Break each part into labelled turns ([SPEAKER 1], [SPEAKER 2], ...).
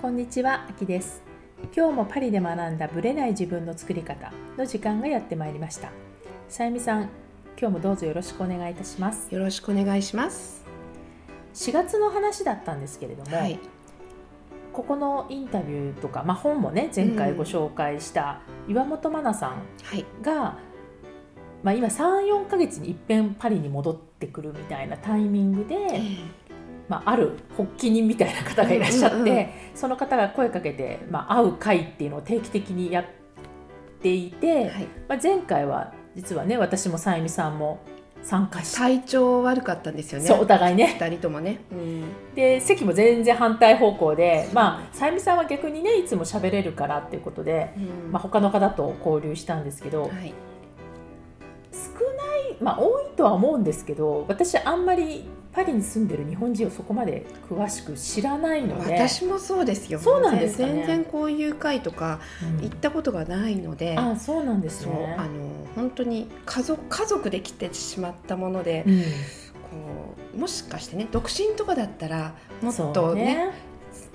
[SPEAKER 1] こんにちは、あきです。今日もパリで学んだブレない自分の作り方の時間がやってまいりました。さゆみさん、今日もどうぞよろしくお願いいたします。
[SPEAKER 2] よろしくお願いします。
[SPEAKER 1] 4月の話だったんですけれども、
[SPEAKER 2] はい。
[SPEAKER 1] ここのインタビューとか、まあ、本もね前回ご紹介した岩本真奈さん
[SPEAKER 2] はい。
[SPEAKER 1] が、まあ、今34ヶ月にいっぺんパリに戻ってくるみたいなタイミングで、まあ、ある発起人みたいな方がいらっしゃって、
[SPEAKER 2] うんうんうん
[SPEAKER 1] その方が声かけて、まあ、会う会っていうのを定期的にやっていて、
[SPEAKER 2] はい。
[SPEAKER 1] まあ、前回は実はね私もさゆみさんも参加して、
[SPEAKER 2] 体調悪かったんですよね。
[SPEAKER 1] そうお互いね
[SPEAKER 2] 二人ともね。うん。
[SPEAKER 1] で席も全然反対方向で、まあ、さゆみさんは逆にねいつも喋れるからっていうことで、
[SPEAKER 2] うん
[SPEAKER 1] まあ、他の方と交流したんですけど、
[SPEAKER 2] はい。
[SPEAKER 1] 少ないまあ多いとは思うんですけど私あんまりパリに住んでる日本人をそこまで詳しく知らないので。
[SPEAKER 2] 私もそうですよ。
[SPEAKER 1] そうなんですかね。
[SPEAKER 2] 全然こういう会とか
[SPEAKER 1] うん。
[SPEAKER 2] 行ったことがないので。
[SPEAKER 1] あそうなんですね。
[SPEAKER 2] あの本当に家族家族で来てしまったもので、
[SPEAKER 1] うん。
[SPEAKER 2] こうもしかしてね独身とかだったらもっ
[SPEAKER 1] そ
[SPEAKER 2] とね
[SPEAKER 1] うね。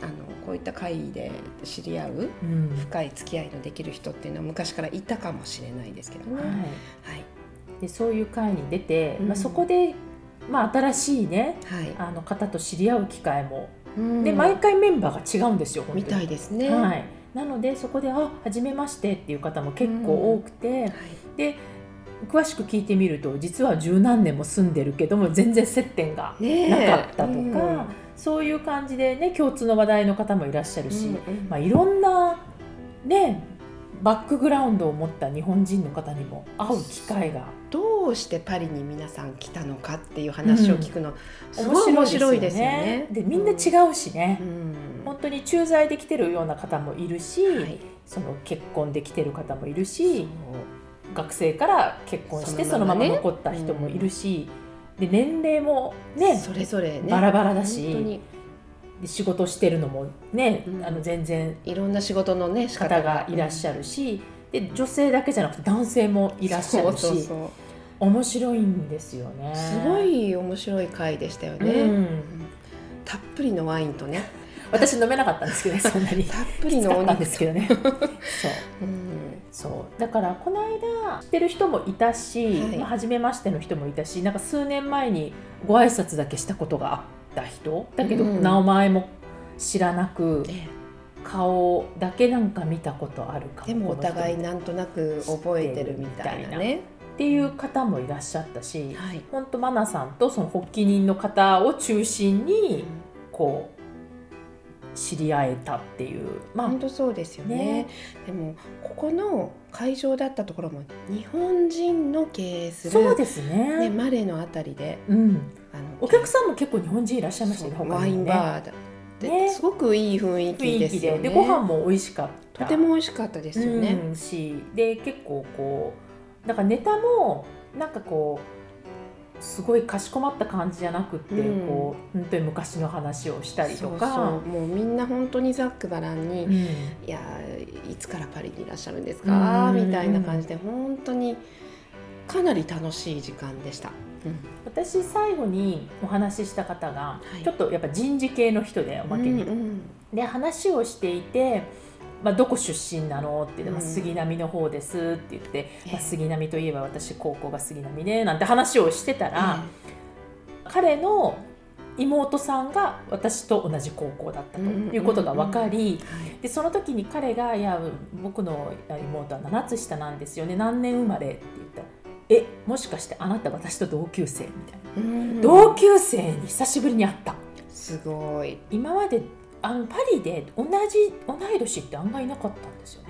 [SPEAKER 2] あのこういった会で知り合う
[SPEAKER 1] うん。
[SPEAKER 2] 深い付き合いのできる人っていうのは昔からいたかもしれないですけどね。
[SPEAKER 1] はい、
[SPEAKER 2] はい
[SPEAKER 1] でそういう会に出て、
[SPEAKER 2] うん。
[SPEAKER 1] まあ、そこで、まあ、新しいね
[SPEAKER 2] はい。
[SPEAKER 1] あの方と知り合う機会も、
[SPEAKER 2] うん。
[SPEAKER 1] で毎回メンバーが違うんですよ
[SPEAKER 2] みたいですね。
[SPEAKER 1] はい、なのでそこで「あ初めまして」っていう方も結構多くて、
[SPEAKER 2] はい。
[SPEAKER 1] で詳しく聞いてみると実は十何年も住んでるけども全然接点がなかったとか、
[SPEAKER 2] うん。
[SPEAKER 1] そういう感じでね共通の話題の方もいらっしゃるし、
[SPEAKER 2] うんうん。
[SPEAKER 1] まあ、いろんなねバックグラウンドを持った日本人の方にも会う機会が。
[SPEAKER 2] どうしてパリに皆さん来たのかっていう話を聞くの、すごい面白いですよね。
[SPEAKER 1] でみんな違うしね、
[SPEAKER 2] うん。
[SPEAKER 1] 本当に駐在で来てるような方もいるし、
[SPEAKER 2] はい。
[SPEAKER 1] その結婚で来てる方もいるし学生から結婚してそのま
[SPEAKER 2] ま
[SPEAKER 1] 残った人もいるし、で年齢もね
[SPEAKER 2] それぞれね。
[SPEAKER 1] バラバラだし仕事してるのもね、
[SPEAKER 2] うん。
[SPEAKER 1] あの全然
[SPEAKER 2] いろんな仕事のね仕
[SPEAKER 1] 方が。いらっしゃるし、で女性だけじゃなくて男性もいらっしゃるし面白いんですよね。
[SPEAKER 2] すごい面白い回でしたよね、
[SPEAKER 1] うん。
[SPEAKER 2] たっぷりのワインとね。
[SPEAKER 1] 私飲めなかったんですけどね そんなに。
[SPEAKER 2] たっぷりのお肉。
[SPEAKER 1] ですけどね。そう。
[SPEAKER 2] うん。
[SPEAKER 1] そう。だからこの間知ってる人もいたし、
[SPEAKER 2] はい。
[SPEAKER 1] まあ、初めましての人もいたしなんか数年前にご挨拶だけしたことがあった人？だけど、
[SPEAKER 2] うん。
[SPEAKER 1] 名前も知らなく
[SPEAKER 2] え
[SPEAKER 1] 顔だけなんか見たことあるか
[SPEAKER 2] えでもお互いなんとなく覚えてるみたいなね。
[SPEAKER 1] っていう方もいらっしゃったし、
[SPEAKER 2] はい。
[SPEAKER 1] 本当マナさんとその発起人の方を中心にこう知り合えたっていう。まあ
[SPEAKER 2] 本当そうですよね。
[SPEAKER 1] ね。
[SPEAKER 2] でもここの会場だったところも日本人の経営する
[SPEAKER 1] そうですね。
[SPEAKER 2] ね、マレのあたりで。
[SPEAKER 1] うん、
[SPEAKER 2] あの
[SPEAKER 1] お客さんも結構日本人いらっしゃいましたよね
[SPEAKER 2] ワインバーで、
[SPEAKER 1] ね。
[SPEAKER 2] すごくいい雰囲気
[SPEAKER 1] で
[SPEAKER 2] ですよね。
[SPEAKER 1] で。ご飯も美味しかった。
[SPEAKER 2] とても美味しかったですよね、
[SPEAKER 1] うんしで結構こうだからネタもなんかこうすごいかしこまった感じじゃなくって、
[SPEAKER 2] うん。
[SPEAKER 1] こう本当に昔の話をしたりとか。
[SPEAKER 2] もうみんな本当にざっくばらんに、
[SPEAKER 1] うん。
[SPEAKER 2] いやいつからパリにいらっしゃるんですか、
[SPEAKER 1] うん。
[SPEAKER 2] みたいな感じで本当にかなり楽しい時間でした、
[SPEAKER 1] 私最後にお話しした方が、
[SPEAKER 2] はい。
[SPEAKER 1] ちょっとやっぱ人事系の人でおまけに、
[SPEAKER 2] うんうん
[SPEAKER 1] で話をしていて、まあ、どこ出身なのって言って、まあ、
[SPEAKER 2] うん
[SPEAKER 1] 杉並の方ですって言って、
[SPEAKER 2] ええ。
[SPEAKER 1] まあ、杉並といえば私高校が杉並でなんて話をしてたら、彼の妹さんが私と同じ高校だったということが分かり、
[SPEAKER 2] はい。
[SPEAKER 1] でその時に彼が「いや僕の妹は7つ下なんですよね。何年生まれ?」って言ったら「えもしかしてあなた私と同級生?」みたいな、
[SPEAKER 2] うん。
[SPEAKER 1] 同級生に久しぶりに会った。
[SPEAKER 2] すごい、
[SPEAKER 1] 今まであのパリで同じ同い年って案外いなかったんですよね、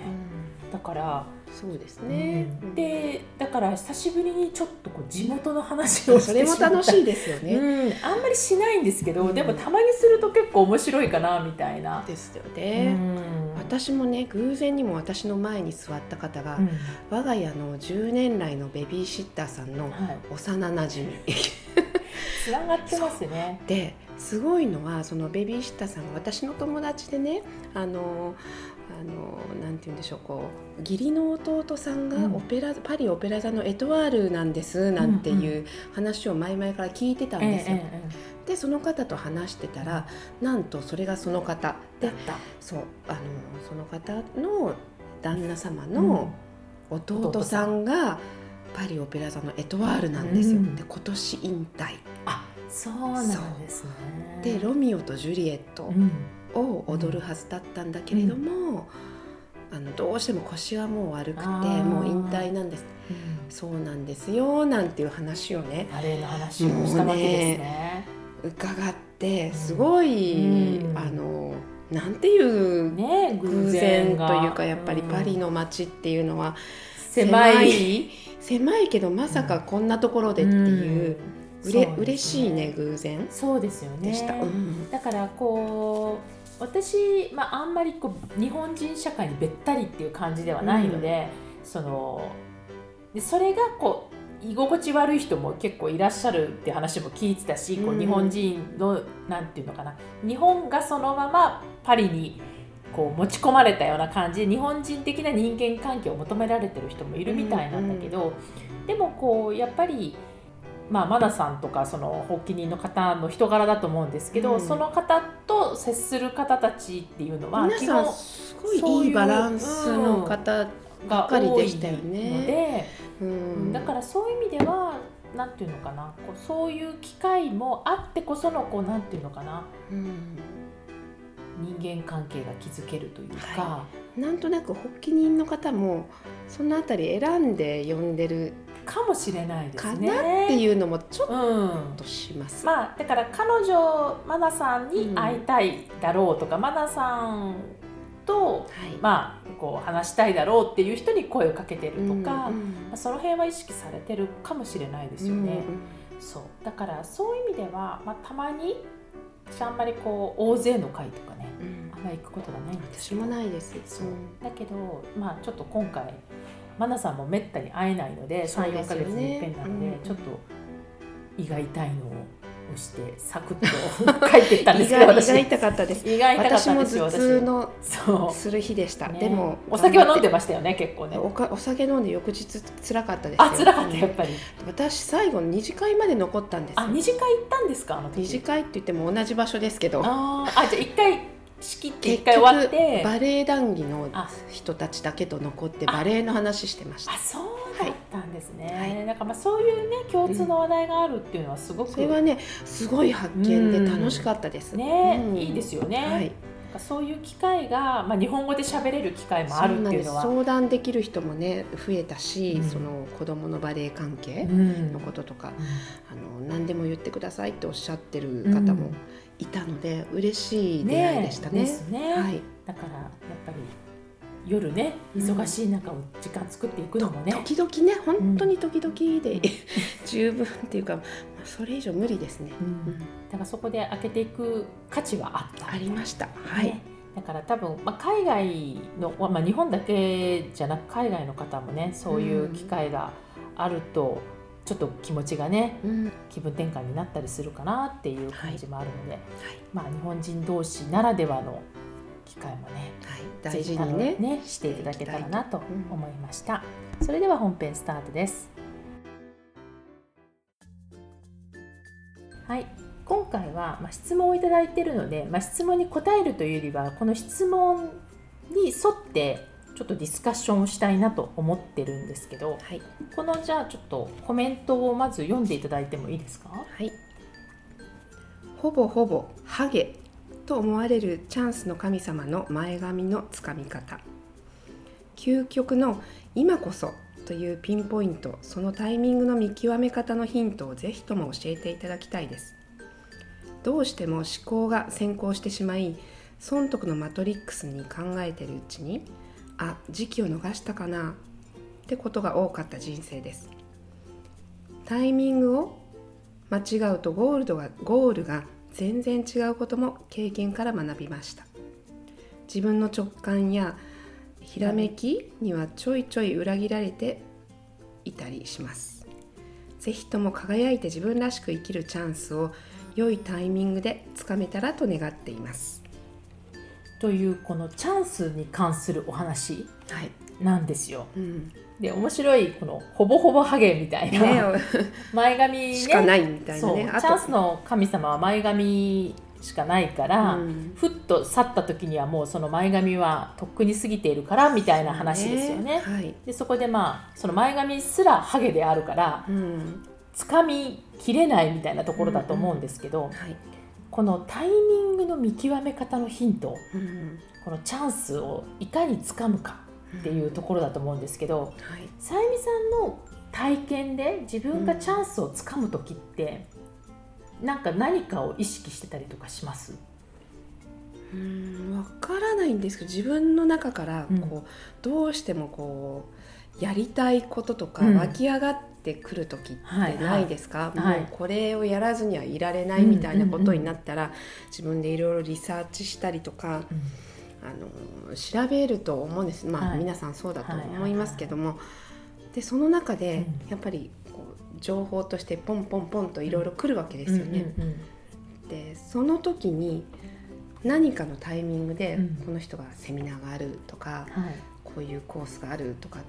[SPEAKER 1] だから、
[SPEAKER 2] そうですね、
[SPEAKER 1] うん。でだから久しぶりにちょっとこう地元の話をし
[SPEAKER 2] それも楽しいですよね、
[SPEAKER 1] うん、あんまりしないんですけど、
[SPEAKER 2] うん。
[SPEAKER 1] でもたまにすると結構面白いかなみたいな。
[SPEAKER 2] ですよ
[SPEAKER 1] う
[SPEAKER 2] ね、
[SPEAKER 1] ん。
[SPEAKER 2] 私もね偶然にも私の前に座った方が、
[SPEAKER 1] うん。
[SPEAKER 2] 我が家の10年来のベビーシッターさんの
[SPEAKER 1] はい、
[SPEAKER 2] 幼なじみ
[SPEAKER 1] つながってますね。
[SPEAKER 2] ですごいのはそのベビーシッターさんが私の友達でねあのあのなんて言うんでしょうこう義理の弟さんが
[SPEAKER 1] うん。
[SPEAKER 2] オペラ、パリオペラ座のエトワールなんですなんていう話を前々から聞いてたんですよ。
[SPEAKER 1] ええ
[SPEAKER 2] でその方と話してたらなんとそれがその方。でそうあのその方の旦那様の弟さんがパリオペラ座のエトワールなんですよ、うん、で今年引退。
[SPEAKER 1] あそうなんですね。
[SPEAKER 2] でロミオとジュリエットを踊るはずだったんだけれども、あのどうしても腰はもう悪くてもう引退なんです、うん、そうなんですよなんていう話をね
[SPEAKER 1] バレエの話をしたわけですね。
[SPEAKER 2] 伺ってすごい、うん、あのなんていう、ね、偶然というかやっぱりパリの街っていうのは狭い。狭い。けどまさかこんなところでっていう。うれ、ね、嬉しいね偶然。
[SPEAKER 1] そうですよね、うん、だからこう私、まあ、あんまりこう日本人社会にべったりっていう感じではないので、うん、そのでそれがこう居心地悪い人も結構いらっしゃるって話も聞いてたし、こう日本人のなんていうのかな日本がそのままパリにこう持ち込まれたような感じで日本人的な人間関係を求められてる人もいるみたいなんだけど、でもこうやっぱり。まあ、マナさんとかその発起人の方の人柄だと思うんですけど、うん、その方と接する方たちっていうのは
[SPEAKER 2] 基本すごいいいバランスの方ばかりでしたよね。
[SPEAKER 1] うん、だからそういう意味ではなんていうのかなこうそういう機会もあってこそのこうなんていうのかな、うん、人間関係が築けるというか、は
[SPEAKER 2] い、なんとなく発起人の方もそのあたり選んで呼んでる
[SPEAKER 1] かもしれないです
[SPEAKER 2] ね。かなっていうのもちょっとします。
[SPEAKER 1] うん、まあだから彼女マナさんに会いたいだろうとか、うん、マナさんと、はい、まあこう話したいだろうっていう人に声をかけてるとか、うんうん、まあ、その辺は意識されてるかもしれないですよね。うんうん、そう。だからそういう意味では、まあ、たまに私あんまりこう大勢の会とかね、あんまり行くことがないんです
[SPEAKER 2] 私もないです。
[SPEAKER 1] そう。だけどまあちょっと今回マナさんもめったに会えないので34か月に一遍なので、ちょっと胃が痛いのを押してサクッと 帰っていったんですけど
[SPEAKER 2] 胃が痛かったです。
[SPEAKER 1] 胃が痛かったです
[SPEAKER 2] よ私も頭痛のする日でした、ね、でも
[SPEAKER 1] お酒は飲んでましたよね結構ね。
[SPEAKER 2] おかお酒飲んで翌日辛かったです
[SPEAKER 1] あ辛かったやっぱり。
[SPEAKER 2] 私最後二次会まで残ったんです
[SPEAKER 1] あ二次会行ったんですかあの
[SPEAKER 2] 二次会って言っても同じ場所ですけど。
[SPEAKER 1] ああじゃあ一回仕切って一回終わって。
[SPEAKER 2] バレエ談義の人たちだけと残ってバレエの話してました。
[SPEAKER 1] あそうだったんですね、はい、なんかまあそういうね共通の話題があるっていうのはすごく、うん、
[SPEAKER 2] それはねすごい発見で楽しかったです、
[SPEAKER 1] ね、うん、いいですよね、はいそういう機会が、まあ、日本語で喋れる機会もあるっていうのは。
[SPEAKER 2] 相談できる人もね増えたし、うん、その子どものバレエ関係のこととか、うん、あの何でも言ってくださいっておっしゃってる方もいたので嬉しい出会いでしたね。ね
[SPEAKER 1] ね。はい、だからやっぱり夜ね忙しい中を時間作っていくのもね、
[SPEAKER 2] うん、時々ね本当に時々で、うん、十分っていうか、まあ、それ以上無理ですね、うん、
[SPEAKER 1] だからそこで開けていく価値はあった。
[SPEAKER 2] ありました。はい、
[SPEAKER 1] だから多分、まあ、海外の、まあ、日本だけじゃなく海外の方もねそういう機会があると、ちょっと気持ちがね、うん、気分転換になったりするかなっていう感じもあるので、はい、まあ、日本人同士ならではの機会もね、
[SPEAKER 2] はい、大事にね。
[SPEAKER 1] ねしていただけたらなと思いました、うん、それでは本編スタートです。はい。今回は、まあ、質問をいただいているので、まあ、質問に答えるというよりはこの質問に沿ってちょっとディスカッションをしたいなと思ってるんですけど、はい、このじゃあちょっとコメントをまず読んでいただいてもいいですか？
[SPEAKER 2] はい。ほぼほぼハゲと思われるチャンスの神様の前髪のつかみ方。究極の今こそというピンポイントそのタイミングの見極め方のヒントをぜひとも教えていただきたいです。どうしても思考が先行してしまい損得のマトリックスに考えているうちにあ時期を逃したかなってことが多かった人生です。タイミングを間違うとゴールドがゴールが全然違うことも経験から学びました。自分の直感やひらめきにはちょいちょい裏切られていたりします。是非とも輝いて自分らしく生きるチャンスを良いタイミングでつかめたらと願っています。
[SPEAKER 1] というこのチャンスに関するお話なんですよ。
[SPEAKER 2] うん。
[SPEAKER 1] で面白いこのほぼほぼハゲみたいな、
[SPEAKER 2] ね
[SPEAKER 1] 前髪ね。
[SPEAKER 2] しかないみたいな
[SPEAKER 1] そう。
[SPEAKER 2] ね
[SPEAKER 1] チャンスの神様は前髪しかないから、
[SPEAKER 2] うん。
[SPEAKER 1] ふっと去った時にはもうその前髪はとっくに過ぎているからみたいな話ですよね。
[SPEAKER 2] はい。
[SPEAKER 1] でそこでまあその前髪すらハゲであるから
[SPEAKER 2] うん。
[SPEAKER 1] つかみきれないみたいなところだと思うんですけど、
[SPEAKER 2] はい。
[SPEAKER 1] このタイミングの見極め方のヒント
[SPEAKER 2] うん。
[SPEAKER 1] このチャンスをいかにつかむかっていうところだと思うんですけど、
[SPEAKER 2] はい。
[SPEAKER 1] さゆみさんの体験で自分がチャンスをつかむ時って、なんか何かを意識してたりとかします？
[SPEAKER 2] うんわからないんですけど自分の中から
[SPEAKER 1] うん。
[SPEAKER 2] こう、どうしてもこうやりたいこととか
[SPEAKER 1] うん。
[SPEAKER 2] 湧き上がってくる時
[SPEAKER 1] はい
[SPEAKER 2] ってないですか、
[SPEAKER 1] はい。
[SPEAKER 2] もうこれをやらずにはいられないみたいなことになったら、自分でいろいろリサーチしたりとかあの調べると思うんです。まあ、
[SPEAKER 1] はい。
[SPEAKER 2] 皆さんそうだと思いますけども、でその中で
[SPEAKER 1] うん。
[SPEAKER 2] やっぱりこう情報としてポンポンポンといろいろ来るわけですよね。でその時に何かのタイミングで、
[SPEAKER 1] うん。
[SPEAKER 2] この人がセミナーがあるとか
[SPEAKER 1] はい。
[SPEAKER 2] こういうコースがあるとかっ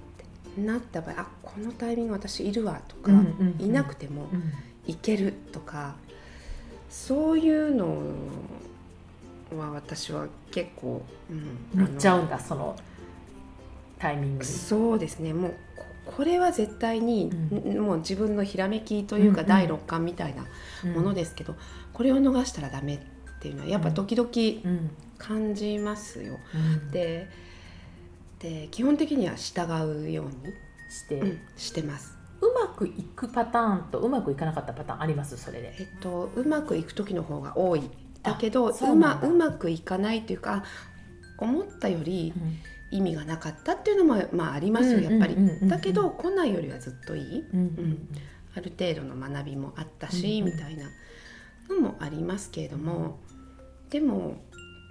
[SPEAKER 2] てなった場合あこのタイミング私いるわとか、いなくても
[SPEAKER 1] うん。
[SPEAKER 2] いけるとかそういうのは私は結構、うん、
[SPEAKER 1] 乗っちゃうんだそのタイミングに。
[SPEAKER 2] そうですね。もうここれは絶対に、
[SPEAKER 1] う
[SPEAKER 2] もう自分のひらめきというか、
[SPEAKER 1] うんうん。
[SPEAKER 2] 第六感みたいなもの
[SPEAKER 1] で、
[SPEAKER 2] ですけど、これを逃したらダメっていうのはやっぱ時々
[SPEAKER 1] うん。
[SPEAKER 2] 感じますよ。
[SPEAKER 1] うん。
[SPEAKER 2] でで基本的には従うように、
[SPEAKER 1] して、
[SPEAKER 2] うんしてます。
[SPEAKER 1] うまくいくパターンとうまくいかなかったパターンあります？それで。
[SPEAKER 2] えっとうまくいく時の方が多いだけど
[SPEAKER 1] う
[SPEAKER 2] まうまくいかないというか思ったより意味がなかったっていうのもまあありますよやっぱり。だけど来ないよりはずっといい。
[SPEAKER 1] うんうん
[SPEAKER 2] ある程度の学びもあったし、
[SPEAKER 1] うんうん
[SPEAKER 2] みたいなのもありますけれども、でも、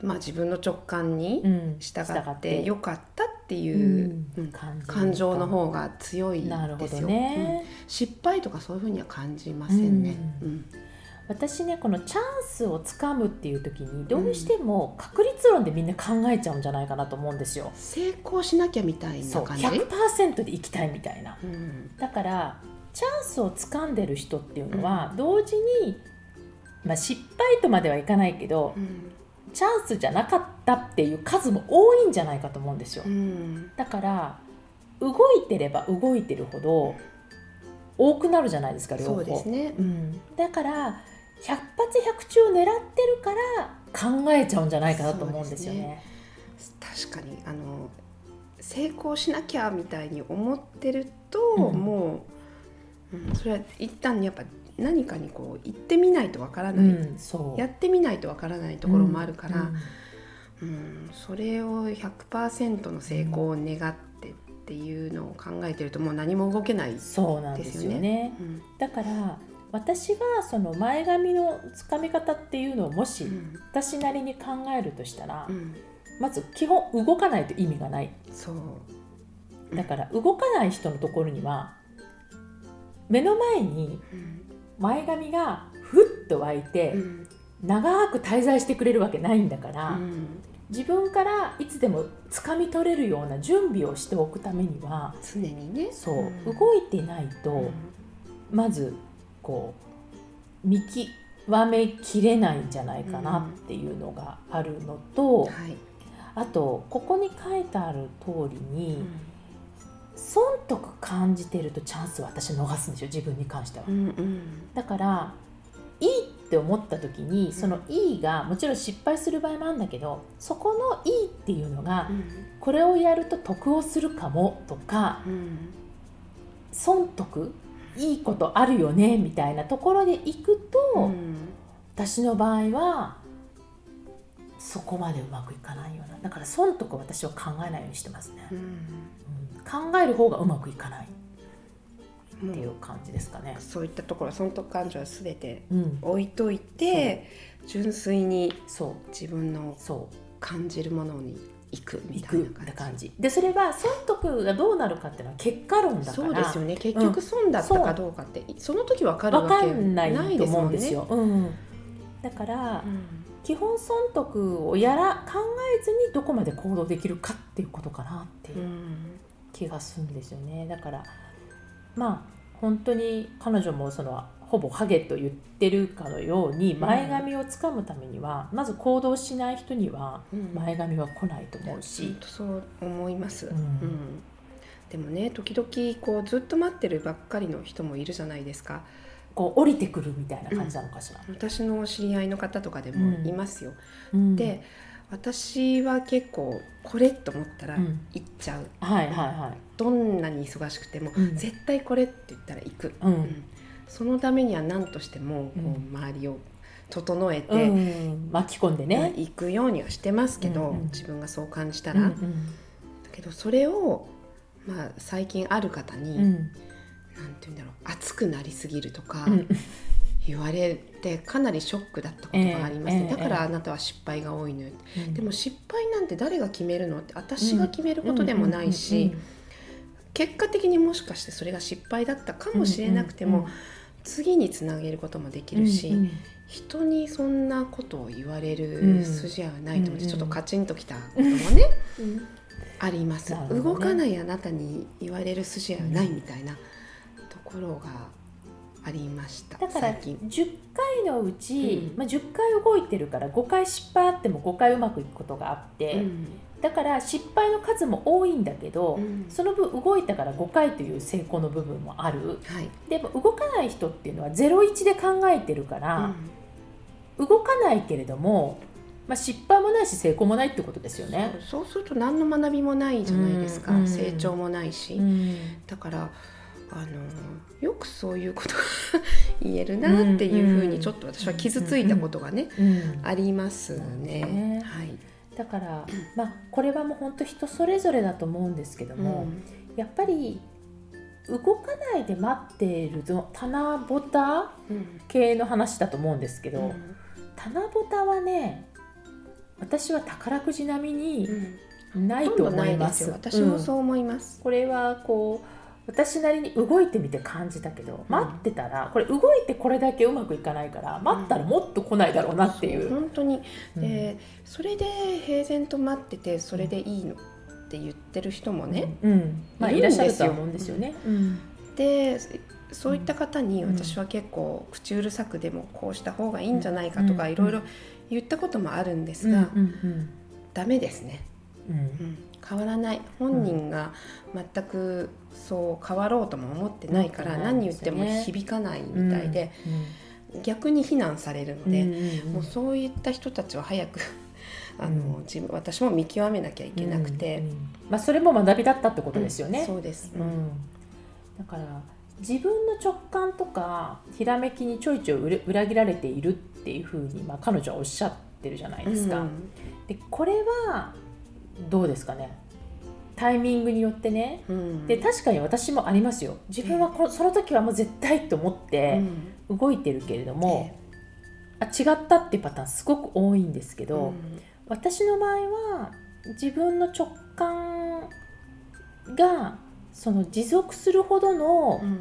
[SPEAKER 2] まあ、自分の直感に
[SPEAKER 1] うん。
[SPEAKER 2] 従ってよかったっていうう、
[SPEAKER 1] ん。
[SPEAKER 2] うん
[SPEAKER 1] 感
[SPEAKER 2] 情の方が強いですよ。
[SPEAKER 1] ね。
[SPEAKER 2] 失敗とかそういうふうには感じませんね。
[SPEAKER 1] う
[SPEAKER 2] うん
[SPEAKER 1] 私ねこのチャンスをつかむっていう時にどうしても確率論でみんな考えちゃうんじゃないかなと思うんですよ。
[SPEAKER 2] 成功しなきゃみたい
[SPEAKER 1] そう
[SPEAKER 2] な感じ
[SPEAKER 1] ？100%でいきたいみたいな。
[SPEAKER 2] うん
[SPEAKER 1] だからチャンスをつかんでる人っていうのは同時に、まあ、失敗とまではいかないけど
[SPEAKER 2] うん
[SPEAKER 1] チャンスじゃなかったっていう数も多いんじゃないかと思うんですよ。
[SPEAKER 2] うん
[SPEAKER 1] だから動いてれば動いてるほど多くなるじゃないですか両方
[SPEAKER 2] そうですね。
[SPEAKER 1] うん、だから百発百中狙ってるから考えちゃうんじゃないかなと思うんですよね。
[SPEAKER 2] 確かにあの成功しなきゃみたいに思ってると、
[SPEAKER 1] うん。
[SPEAKER 2] もう、うん、それは一旦やっぱ何かにこう行ってみないとわから
[SPEAKER 1] う
[SPEAKER 2] ない、
[SPEAKER 1] う
[SPEAKER 2] やってみないとわからないところもあるから、
[SPEAKER 1] うん。
[SPEAKER 2] うんそれを100%の成功を願ってっていうのを考えてるともう何も動けない、
[SPEAKER 1] そうなんですよね。だから私がその前髪のつかみ方っていうのをもし
[SPEAKER 2] うん。
[SPEAKER 1] 私なりに考えるとしたら、
[SPEAKER 2] うん。
[SPEAKER 1] まず基本動かないと意味がない。
[SPEAKER 2] そう、
[SPEAKER 1] だから動かない人のところには目の前に
[SPEAKER 2] うん。
[SPEAKER 1] 前髪がふっと湧いて、
[SPEAKER 2] うん。
[SPEAKER 1] 長く滞在してくれるわけないんだから、
[SPEAKER 2] うん。
[SPEAKER 1] 自分からいつでも掴み取れるような準備をしておくためには
[SPEAKER 2] 常にね
[SPEAKER 1] そう、
[SPEAKER 2] うん
[SPEAKER 1] 動いてないと、
[SPEAKER 2] うん
[SPEAKER 1] まずこう見極めきれないんじゃないかなっていうのがあるのと、
[SPEAKER 2] はい。
[SPEAKER 1] あとここに書いてある通りに、
[SPEAKER 2] うん。
[SPEAKER 1] 損得感じてるとチャンスを私逃すんですよ自分に関しては。
[SPEAKER 2] うんうん。
[SPEAKER 1] だからいいって思った時にそのいいがもちろん失敗する場合もあるんだけどそこのいいっていうのがこれをやると得をするかもとか
[SPEAKER 2] うん。
[SPEAKER 1] 損得いいことあるよねみたいなところでいくと、
[SPEAKER 2] うん
[SPEAKER 1] 私の場合はそこまでうまくいかないような。だから損得は私は考えないようにしてますね、
[SPEAKER 2] うん。
[SPEAKER 1] うん。考える方がうまくいかない。
[SPEAKER 2] も
[SPEAKER 1] っていう感じですかね。
[SPEAKER 2] う、そういったところ損得感情はすべて
[SPEAKER 1] うん、
[SPEAKER 2] 置いといて純粋に自分の
[SPEAKER 1] そう。
[SPEAKER 2] 感じるものに行くみたいな感じ。
[SPEAKER 1] でそれは損得がどうなるかっていうのは結果論だから。
[SPEAKER 2] そうですよね。結局損だったかどうかって、その時わかるわけ
[SPEAKER 1] んないと思うんですよ、うん。だから、
[SPEAKER 2] うん。
[SPEAKER 1] 基本損得をやら考えずにどこまで行動できるかっていうことかなっていう気がするんですよね。だからまあ本当に彼女もそのほぼハゲと言ってるかのように前髪をつかむためには、まず行動しない人には前髪は来ないと思うし、
[SPEAKER 2] うん、そう思います、
[SPEAKER 1] うん。
[SPEAKER 2] うん。でもね時々こうずっと待ってるばっかりの人もいるじゃないですか。
[SPEAKER 1] こう降りてくるみたいな感じなのかしら、
[SPEAKER 2] 私の知り合いの方とかでもいますよ、
[SPEAKER 1] うん。
[SPEAKER 2] で私は結構これと思ったら
[SPEAKER 1] うん。
[SPEAKER 2] 行っちゃう、
[SPEAKER 1] はいはいはい。
[SPEAKER 2] どんなに忙しくても、
[SPEAKER 1] うん。
[SPEAKER 2] 絶対これって言ったら行く、
[SPEAKER 1] うん。
[SPEAKER 2] うんそのためには何としてもこ
[SPEAKER 1] う
[SPEAKER 2] う周りを整えて、
[SPEAKER 1] うん、巻き込んでね、
[SPEAKER 2] 行くようにはしてますけど、自分がそう感じたら、だ
[SPEAKER 1] うん。
[SPEAKER 2] けどそれを、まあ、最近ある方に、
[SPEAKER 1] うん。
[SPEAKER 2] なんて言うんだろう熱くなりすぎるとか、
[SPEAKER 1] うん。
[SPEAKER 2] 言われてかなりショックだったことがありますね、
[SPEAKER 1] ええ
[SPEAKER 2] だからあなたは失敗が多いのよ、
[SPEAKER 1] うん。
[SPEAKER 2] でも失敗なんて誰が決めるのって私が決めることでもないし、結果的にもしかしてそれが失敗だったかもしれなくても、次につなげることもできるし、
[SPEAKER 1] うんうん。
[SPEAKER 2] 人にそんなことを言われ
[SPEAKER 1] うん
[SPEAKER 2] る筋合いはないと思って、
[SPEAKER 1] うん
[SPEAKER 2] ちょっとカチンときたこともね、
[SPEAKER 1] うん。
[SPEAKER 2] あります、
[SPEAKER 1] ね。
[SPEAKER 2] 動かないあなたに言われる筋合いはないみたいなところがありました
[SPEAKER 1] だから
[SPEAKER 2] 最近。
[SPEAKER 1] 10回のうち、
[SPEAKER 2] うん。
[SPEAKER 1] まあ、10回動いてるから5回失敗あっても5回うまくいくことがあって、
[SPEAKER 2] うん
[SPEAKER 1] だから失敗の数も多いんだけど、
[SPEAKER 2] うん。
[SPEAKER 1] その分動いたから5回という成功の部分もある。
[SPEAKER 2] はい。
[SPEAKER 1] でも動かない人っていうのは01で考えてるから、動かないけれども、まあ、失敗もないし成功もないってことですよね。
[SPEAKER 2] そうすると何の学びもないじゃないですか、
[SPEAKER 1] うん
[SPEAKER 2] 成長もないし、
[SPEAKER 1] うん。
[SPEAKER 2] だからあのよくそういうことが 言えるなっていうふうにちょっと私は傷ついたことがね、
[SPEAKER 1] うん
[SPEAKER 2] あります。ね。はい。
[SPEAKER 1] だから、まあ、これはもう本当人それぞれだと思うんですけども、やっぱり動かないで待っているぞ棚ぼた
[SPEAKER 2] うん
[SPEAKER 1] 系の話だと思うんですけど、
[SPEAKER 2] うん
[SPEAKER 1] 棚ぼたはね私は宝くじ並みに
[SPEAKER 2] うん
[SPEAKER 1] ないと思います。
[SPEAKER 2] ないですよ。私も
[SPEAKER 1] うん
[SPEAKER 2] そう思います。
[SPEAKER 1] これはこう私なりに動いてみて感じたけど、待ってたらこれ動いてこれだけうまくいかないから待ったらもっと来ないだろうなっていう。
[SPEAKER 2] そう本当に。
[SPEAKER 1] うん。
[SPEAKER 2] で、それで平然と待っててそれでいいのって言ってる人もね。
[SPEAKER 1] うん。まあ、
[SPEAKER 2] い
[SPEAKER 1] い
[SPEAKER 2] るんですよ。
[SPEAKER 1] らっしゃるとは思うんですよね。うん。
[SPEAKER 2] でそういった方に
[SPEAKER 1] うん。
[SPEAKER 2] 私は結構口うるさくでもこうした方がいいんじゃないかとか
[SPEAKER 1] うん。
[SPEAKER 2] いろいろ言ったこともあるんです
[SPEAKER 1] うん。
[SPEAKER 2] が、
[SPEAKER 1] うん。
[SPEAKER 2] ダメですね。
[SPEAKER 1] うん。
[SPEAKER 2] うん変わらない。本人が全くそう変わろうとも思ってないから、
[SPEAKER 1] うん。
[SPEAKER 2] 何言っても響かないみたいで、逆に非難されるので、もうそういった人たちは早く あの、
[SPEAKER 1] うん。
[SPEAKER 2] 自分私も見極めなきゃいけなくて、
[SPEAKER 1] うんうんまあ、それも学びだったってことですよね。
[SPEAKER 2] そうです、
[SPEAKER 1] うん。だから自分の直感とかひらめきにちょいちょい裏裏切られているっていうふうに、まあ、彼女はおっしゃってるじゃないですか。
[SPEAKER 2] うん。
[SPEAKER 1] でこれはどうですかね。タイミングによってね。
[SPEAKER 2] うん。
[SPEAKER 1] で確かに私もありますよ。自分はこその時はもう絶対と思って
[SPEAKER 2] うん。
[SPEAKER 1] 動いてるけれども、あ違ったっていうパターンすごく多いんですけど、私の場合は自分の直感がその持続するほどの
[SPEAKER 2] うん。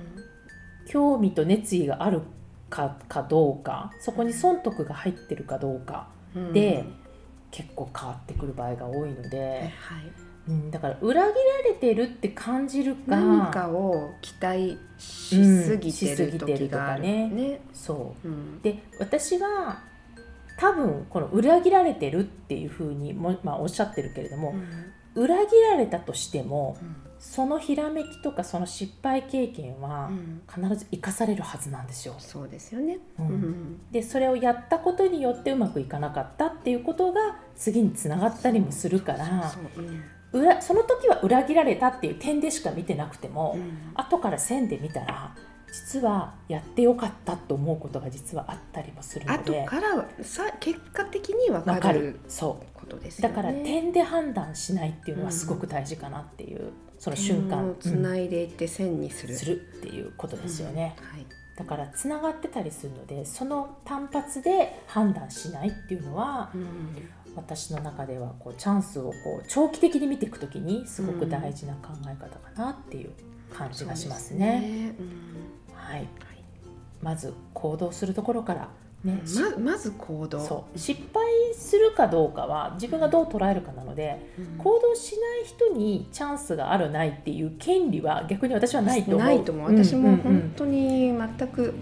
[SPEAKER 1] 興味と熱意があるかかどうかそこに損得が入ってるかどうか
[SPEAKER 2] うん。
[SPEAKER 1] で結構変わってくる場合が多いの
[SPEAKER 2] はい
[SPEAKER 1] で、うん、だから裏切られてるって感じるか
[SPEAKER 2] 何かを期待しすぎてる時がある
[SPEAKER 1] うん
[SPEAKER 2] ね。
[SPEAKER 1] そう。
[SPEAKER 2] うん。
[SPEAKER 1] で私は多分この裏切られてるっていうふうにも、まあ、おっしゃってるけれども、裏切られたとしてもそのひらめきとかその失敗経験は
[SPEAKER 2] うん。
[SPEAKER 1] 必ず生かされるはずなんですよ。
[SPEAKER 2] そうですよね。
[SPEAKER 1] うん。
[SPEAKER 2] うん。
[SPEAKER 1] でそれをやったことによってうまくいかなかったっていうことが次につながったりもするから
[SPEAKER 2] そ
[SPEAKER 1] の時は裏切られたっていう点でしか見てなくても、
[SPEAKER 2] うん。
[SPEAKER 1] 後から線で見たら実はやってよかったと思うことが実はあったりもするの
[SPEAKER 2] 後
[SPEAKER 1] で
[SPEAKER 2] からさ結果的に分
[SPEAKER 1] わかる。そ
[SPEAKER 2] ことです
[SPEAKER 1] うだ。から点で判断しないっていうのはすごく大事かなっていう、その瞬間。
[SPEAKER 2] つないでいって線にする。
[SPEAKER 1] うんするっていうことですよね、
[SPEAKER 2] うんはい。
[SPEAKER 1] だからつながってたりするのでその単発で判断しないっていうのは
[SPEAKER 2] うん。
[SPEAKER 1] 私の中ではこうチャンスをこう長期的に見ていくときにすごく大事な考え方かなっていう感じがしますね。
[SPEAKER 2] すね。うん。
[SPEAKER 1] はい、まず行動するところから
[SPEAKER 3] ね、
[SPEAKER 2] ままず行動。
[SPEAKER 3] そう。失敗するかどうかは自分がどう捉えるかなので、
[SPEAKER 2] うん。
[SPEAKER 3] 行動しない人にチャンスがあるないっていう権利は逆に私はないと思う。
[SPEAKER 2] ないと思う。
[SPEAKER 3] うん
[SPEAKER 2] 私も
[SPEAKER 3] うんうん
[SPEAKER 2] 本当に全く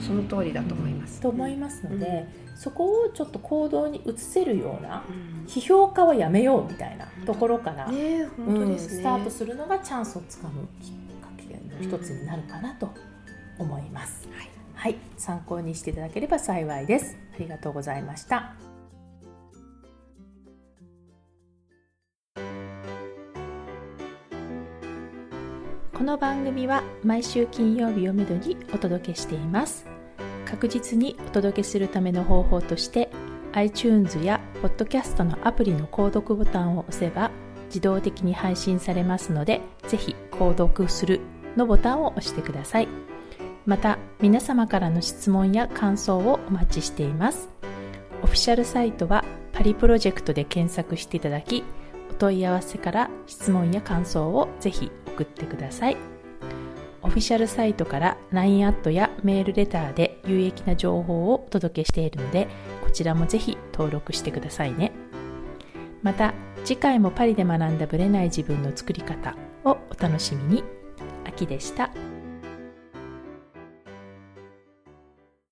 [SPEAKER 2] その通りだと思います、
[SPEAKER 3] と思いますので、そこをちょっと行動に移せるような
[SPEAKER 2] うん。
[SPEAKER 3] 批評家はやめようみたいなところから、
[SPEAKER 2] ねえ本当ですね、
[SPEAKER 3] うんスタートするのがチャンスをつかむきっかけの一つになるかなと思います。
[SPEAKER 2] はい
[SPEAKER 3] はい、参考にしていただければ幸いです。ありがとうございました。この番組は毎週金曜日をめどにお届けしています。確実にお届けするための方法として iTunes や Podcast のアプリの購読ボタンを押せば自動的に配信されますのでぜひ購読するのボタンを押してください。また皆様からの質問や感想をお待ちしています。オフィシャルサイトはパリプロジェクトで検索していただきお問い合わせから質問や感想をぜひ送ってください。オフィシャルサイトから LINE アットやメールレターで有益な情報をお届けしているのでこちらもぜひ登録してくださいね。また次回もパリで学んだブレない自分の作り方をお楽しみに。秋でした。